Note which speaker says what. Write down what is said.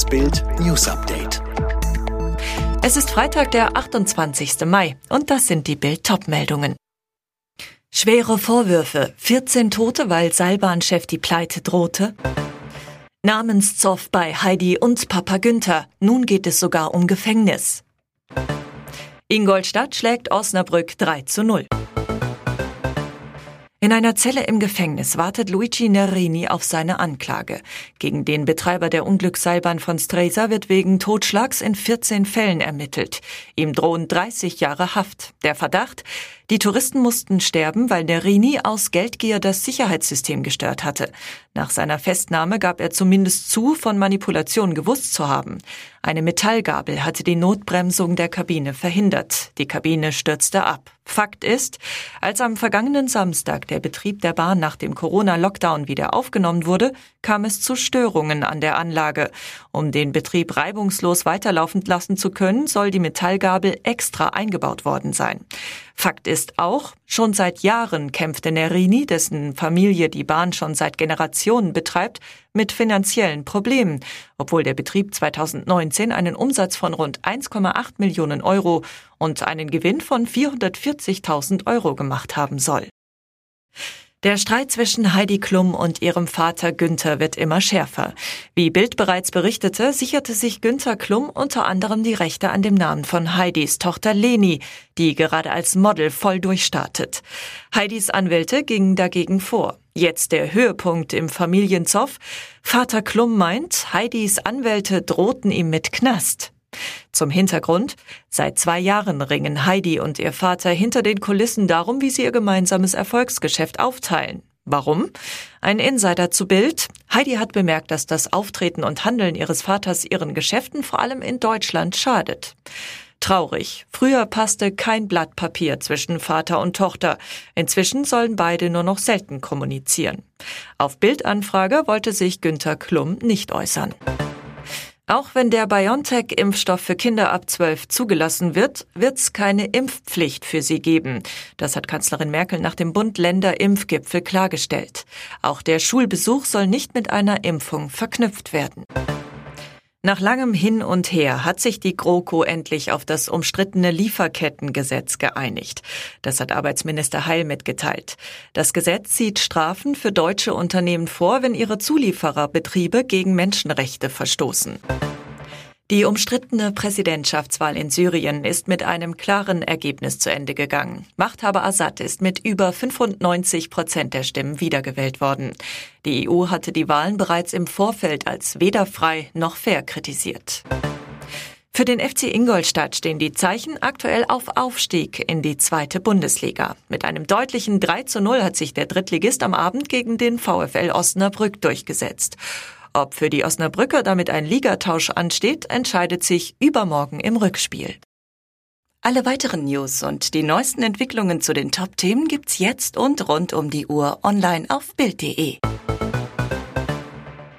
Speaker 1: Das Bild News Update.
Speaker 2: Es ist Freitag, der 28. Mai, und das sind die Bild-Top-Meldungen. Schwere Vorwürfe, 14 Tote, weil Seilbahnchef die Pleite drohte. Namenszoff bei Heidi und Papa Günther. Nun geht es sogar um Gefängnis. Ingolstadt schlägt Osnabrück 3 zu 0. In einer Zelle im Gefängnis wartet Luigi Nerini auf seine Anklage. Gegen den Betreiber der Unglücksseilbahn von Stresa wird wegen Totschlags in 14 Fällen ermittelt. Ihm drohen 30 Jahre Haft. Der Verdacht, die Touristen mussten sterben, weil Nerini aus Geldgier das Sicherheitssystem gestört hatte. Nach seiner Festnahme gab er zumindest zu, von Manipulation gewusst zu haben. Eine Metallgabel hatte die Notbremsung der Kabine verhindert. Die Kabine stürzte ab. Fakt ist, als am vergangenen Samstag der Betrieb der Bahn nach dem Corona-Lockdown wieder aufgenommen wurde, kam es zu Störungen an der Anlage. Um den Betrieb reibungslos weiterlaufen lassen zu können, soll die Metallgabel extra eingebaut worden sein. Fakt ist auch, schon seit Jahren kämpfte Nerini, dessen Familie die Bahn schon seit Generationen betreibt, mit finanziellen Problemen, obwohl der Betrieb 2019 einen Umsatz von rund 1,8 Millionen Euro und einen Gewinn von 440.000 Euro gemacht haben soll. Der Streit zwischen Heidi Klum und ihrem Vater Günther wird immer schärfer. Wie Bild bereits berichtete, sicherte sich Günther Klum unter anderem die Rechte an dem Namen von Heidis Tochter Leni, die gerade als Model voll durchstartet. Heidis Anwälte gingen dagegen vor. Jetzt der Höhepunkt im Familienzoff. Vater Klum meint, Heidis Anwälte drohten ihm mit Knast. Zum Hintergrund, seit zwei Jahren ringen Heidi und ihr Vater hinter den Kulissen darum, wie sie ihr gemeinsames Erfolgsgeschäft aufteilen. Warum? Ein Insider zu Bild. Heidi hat bemerkt, dass das Auftreten und Handeln ihres Vaters ihren Geschäften vor allem in Deutschland schadet. Traurig. Früher passte kein Blatt Papier zwischen Vater und Tochter. Inzwischen sollen beide nur noch selten kommunizieren. Auf Bildanfrage wollte sich Günther Klum nicht äußern. Auch wenn der BioNTech-Impfstoff für Kinder ab 12 zugelassen wird, wird es keine Impfpflicht für sie geben. Das hat Kanzlerin Merkel nach dem Bund-Länder-Impfgipfel klargestellt. Auch der Schulbesuch soll nicht mit einer Impfung verknüpft werden. Nach langem Hin und Her hat sich die GroKo endlich auf das umstrittene Lieferkettengesetz geeinigt. Das hat Arbeitsminister Heil mitgeteilt. Das Gesetz sieht Strafen für deutsche Unternehmen vor, wenn ihre Zuliefererbetriebe gegen Menschenrechte verstoßen. Die umstrittene Präsidentschaftswahl in Syrien ist mit einem klaren Ergebnis zu Ende gegangen. Machthaber Assad ist mit über 95 Prozent der Stimmen wiedergewählt worden. Die EU hatte die Wahlen bereits im Vorfeld als weder frei noch fair kritisiert. Für den FC Ingolstadt stehen die Zeichen aktuell auf Aufstieg in die zweite Bundesliga. Mit einem deutlichen 3 zu 0 hat sich der Drittligist am Abend gegen den VfL Osnabrück durchgesetzt. Ob für die Osnabrücker damit ein Ligatausch ansteht, entscheidet sich übermorgen im Rückspiel. Alle weiteren News und die neuesten Entwicklungen zu den Top-Themen gibt's jetzt und rund um die Uhr online auf Bild.de.